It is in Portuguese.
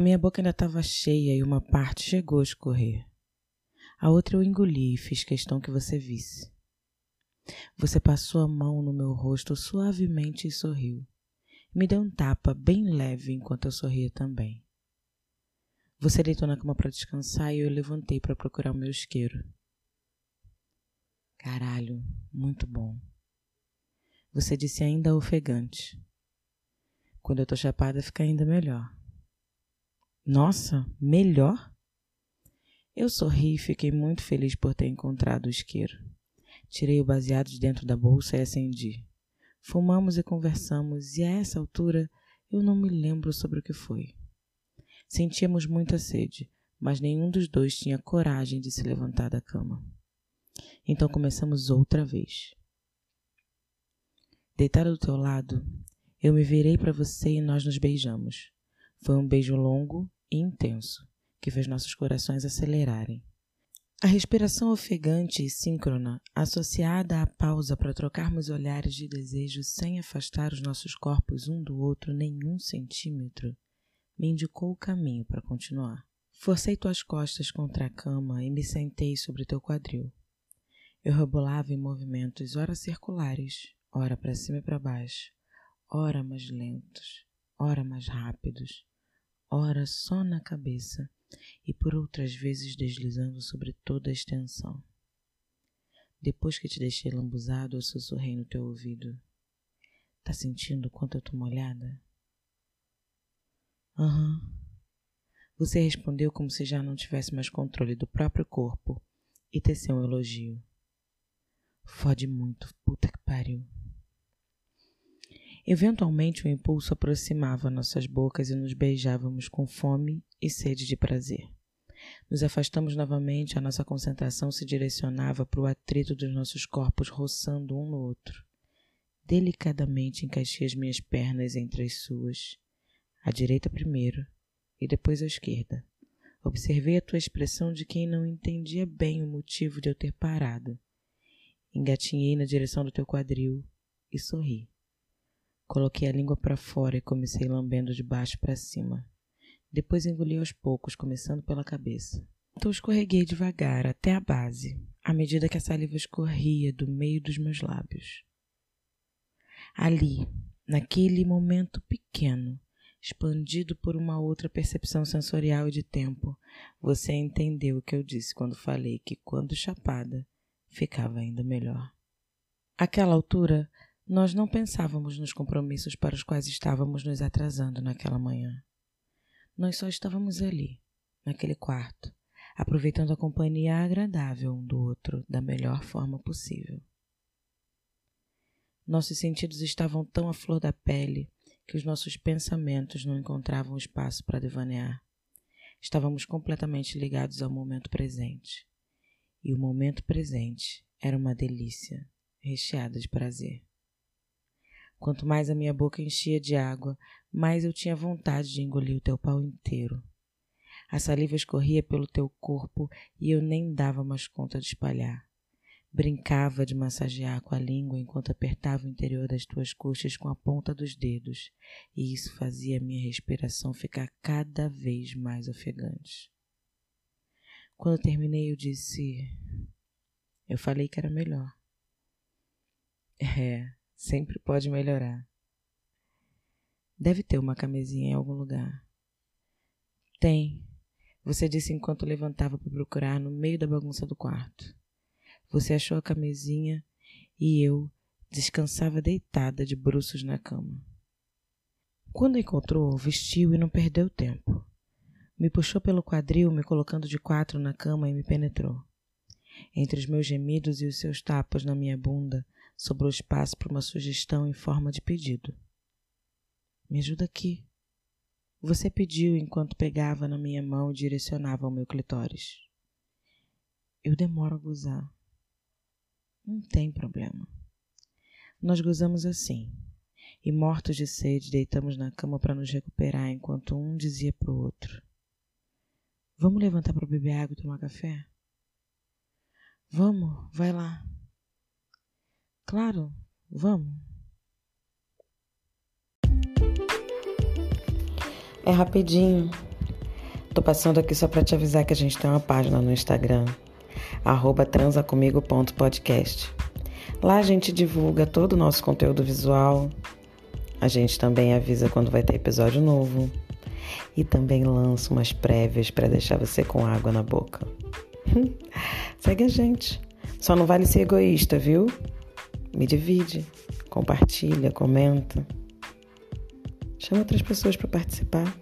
A minha boca ainda estava cheia e uma parte chegou a escorrer. A outra eu engoli e fiz questão que você visse. Você passou a mão no meu rosto suavemente e sorriu. Me deu um tapa bem leve enquanto eu sorria também. Você deitou na cama para descansar e eu levantei para procurar o meu isqueiro. Caralho, muito bom. Você disse ainda ofegante. Quando eu tô chapada fica ainda melhor. Nossa, melhor? Eu sorri e fiquei muito feliz por ter encontrado o isqueiro. Tirei o baseado de dentro da bolsa e acendi. Fumamos e conversamos, e a essa altura eu não me lembro sobre o que foi. Sentíamos muita sede, mas nenhum dos dois tinha coragem de se levantar da cama. Então começamos outra vez. Deitada do teu lado, eu me virei para você e nós nos beijamos. Foi um beijo longo e intenso que fez nossos corações acelerarem. A respiração ofegante e síncrona, associada à pausa para trocarmos olhares de desejo sem afastar os nossos corpos um do outro nenhum centímetro, me indicou o caminho para continuar. Forcei tuas costas contra a cama e me sentei sobre teu quadril. Eu rebolava em movimentos ora circulares, ora para cima e para baixo, ora mais lentos, ora mais rápidos, ora só na cabeça e por outras vezes deslizando sobre toda a extensão. Depois que te deixei lambuzado, eu sussurrei no teu ouvido. Tá sentindo quanto eu tô molhada? Aham. Uhum. Você respondeu como se já não tivesse mais controle do próprio corpo e teceu um elogio. Fode muito, puta que pariu. Eventualmente o impulso aproximava nossas bocas e nos beijávamos com fome e sede de prazer. Nos afastamos novamente, a nossa concentração se direcionava para o atrito dos nossos corpos roçando um no outro. Delicadamente encaixei as minhas pernas entre as suas, à direita primeiro e depois à esquerda. Observei a tua expressão de quem não entendia bem o motivo de eu ter parado. Engatinhei na direção do teu quadril e sorri. Coloquei a língua para fora e comecei lambendo de baixo para cima. Depois engoli aos poucos, começando pela cabeça. Então escorreguei devagar até a base, à medida que a saliva escorria do meio dos meus lábios. Ali, naquele momento pequeno, expandido por uma outra percepção sensorial e de tempo, você entendeu o que eu disse quando falei que, quando chapada, ficava ainda melhor. Aquela altura, nós não pensávamos nos compromissos para os quais estávamos nos atrasando naquela manhã. Nós só estávamos ali, naquele quarto, aproveitando a companhia agradável um do outro da melhor forma possível. Nossos sentidos estavam tão à flor da pele que os nossos pensamentos não encontravam espaço para devanear. Estávamos completamente ligados ao momento presente. E o momento presente era uma delícia, recheada de prazer. Quanto mais a minha boca enchia de água, mais eu tinha vontade de engolir o teu pau inteiro. A saliva escorria pelo teu corpo e eu nem dava mais conta de espalhar. Brincava de massagear com a língua enquanto apertava o interior das tuas coxas com a ponta dos dedos, e isso fazia a minha respiração ficar cada vez mais ofegante. Quando terminei, eu disse: Eu falei que era melhor. É, Sempre pode melhorar. Deve ter uma camisinha em algum lugar. Tem. Você disse enquanto levantava para procurar no meio da bagunça do quarto. Você achou a camisinha e eu descansava deitada de bruços na cama. Quando encontrou, vestiu e não perdeu tempo. Me puxou pelo quadril, me colocando de quatro na cama e me penetrou. Entre os meus gemidos e os seus tapas na minha bunda, sobrou espaço para uma sugestão em forma de pedido. Me ajuda aqui. Você pediu enquanto pegava na minha mão e direcionava ao meu clitóris. Eu demoro a gozar. Não tem problema. Nós gozamos assim, e mortos de sede deitamos na cama para nos recuperar enquanto um dizia para o outro: Vamos levantar para beber água e tomar café? Vamos, vai lá. Claro, vamos. É rapidinho. Tô passando aqui só para te avisar que a gente tem uma página no Instagram, transacomigo.podcast. Lá a gente divulga todo o nosso conteúdo visual. A gente também avisa quando vai ter episódio novo. E também lança umas prévias para deixar você com água na boca. Segue a gente. Só não vale ser egoísta, viu? Me divide, compartilha, comenta. Chama outras pessoas para participar.